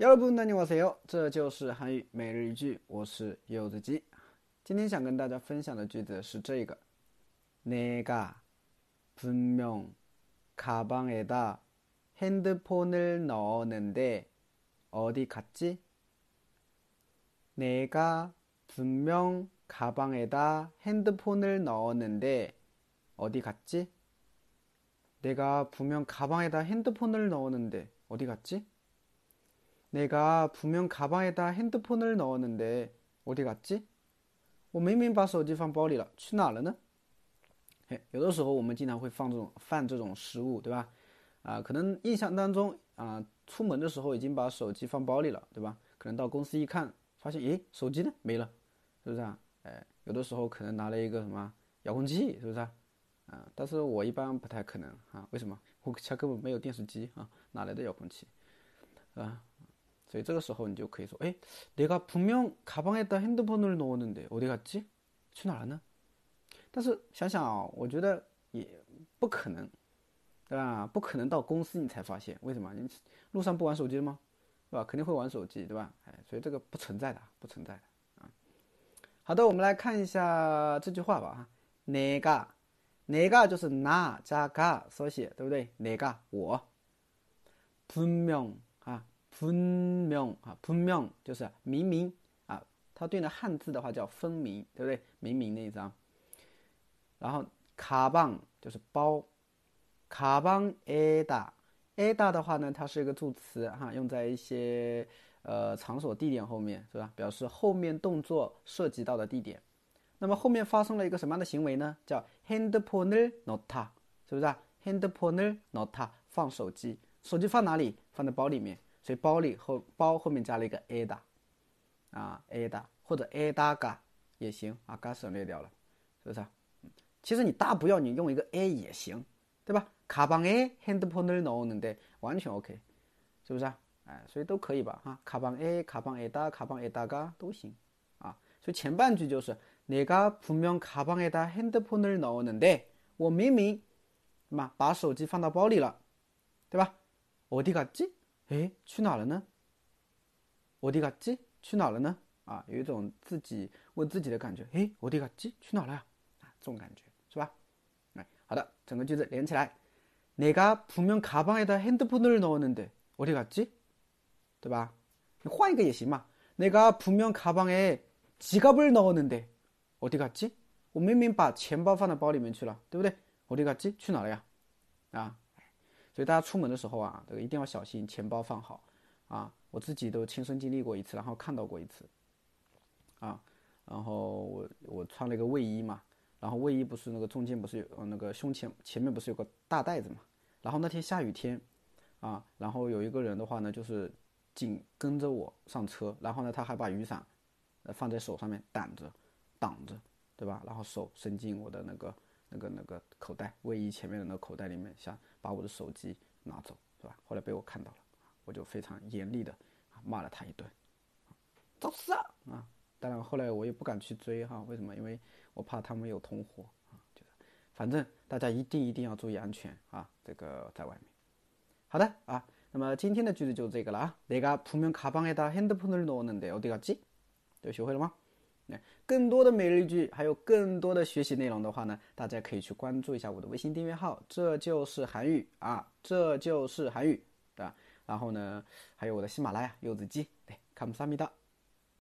여러분 안녕하세요. 这就是韩语每日一句，我是柚子鸡。今天想跟大家分享的句子是这个：내가분명가방에다핸드폰을넣었는데어디갔지내가분명가방에다핸드폰을넣었는데어디갔지내가분명가방에다핸드폰을넣었는데어디갔지 내가분명가방에다핸드폰을넣었는데어디갔지我明明把手机放包里了，去哪了呢？嘿，有的时候我们经常会放这种犯这种失误，对吧？啊，可能印象当中啊，出门的时候已经把手机放包里了，对吧？可能到公司一看，发现诶，手机呢没了，是不是啊？哎，有的时候可能拿了一个什么遥控器，是不是啊？啊，但是我一般不太可能啊，为什么？我家根本没有电视机啊，哪来的遥控器？啊？ 所以这个时候你就可以说，哎，내가분명가방에다핸드폰을넣었는데어디갔지去哪了呢？但是想想啊，我觉得也不可能，对吧？不可能到公司你才发现，为什么？你路上不玩手机吗？对吧？肯定会玩手机，对吧？哎，所以这个不存在的，不存在的啊。好的，我们来看一下这句话吧。哈，내가내가就是나加가缩写，对不对？내가我분명 分명啊，分명就是明明啊，它对应的汉字的话叫分明，对不对？明明那一张。然后卡棒就是包，卡棒 a 大 a 大的话呢，它是一个助词哈，用在一些呃场所地点后面是吧？表示后面动作涉及到的地点。那么后面发生了一个什么样的行为呢？叫 handphone not，是不是啊？handphone not 放手机，手机放哪里？放在包里面。所以包里后包后面加了一个 a 大，啊 a 大或者 a 大嘎也行啊，嘎省略掉了，是不是？其实你大不要你用一个 a 也行，对吧？卡邦 a handphone 을넣었는 데， 完全 OK，是不是啊？哎，所以都可以吧？哈，卡邦 a 卡邦 a 大卡邦 a 大嘎都行啊。所以前半句就是내가분명가방에다핸드폰을넣었는 데， 我明明嘛把手机放到包里了，对吧？어디갔 지？ 哎，去哪了呢？我的嘎叽去哪了呢？啊，有一种自己问自己的感觉。哎，我的嘎叽去哪了呀？啊，这种感觉是吧？哎，好的，整个句子连起来。내가분명가방에다핸드폰을넣었는데어디갔 지？ 对吧？你换一个也行嘛。내가분명가방에지갑을넣었는데어디갔 지？ 我明明把钱包放在包里面去了，对不对？어디갔지去哪了呀？啊？ 所以大家出门的时候啊，这个一定要小心，钱包放好啊！我自己都亲身经历过一次，然后看到过一次啊。然后我我穿了一个卫衣嘛，然后卫衣不是那个中间不是有那个胸前前面不是有个大袋子嘛？然后那天下雨天啊，然后有一个人的话呢，就是紧跟着我上车，然后呢他还把雨伞放在手上面挡着挡着，对吧？然后手伸进我的那个。那个那个口袋，卫衣前面的那个口袋里面，想把我的手机拿走，是吧？后来被我看到了，我就非常严厉的骂了他一顿，找死啊！啊！当然后来我也不敢去追哈，为什么？因为我怕他们有同伙啊。就是，反正大家一定一定要注意安全啊！这个在外面。好的啊，那么今天的句子就这个了啊。내가분명가방에다핸드폰을넣었는데어디갔 지？ 就学会了吗？ 更多的每日一句，还有更多的学习内容的话呢，大家可以去关注一下我的微信订阅号，这就是韩语啊，这就是韩语，对吧？然后呢，还有我的喜马拉雅柚子鸡，对，卡姆萨米达。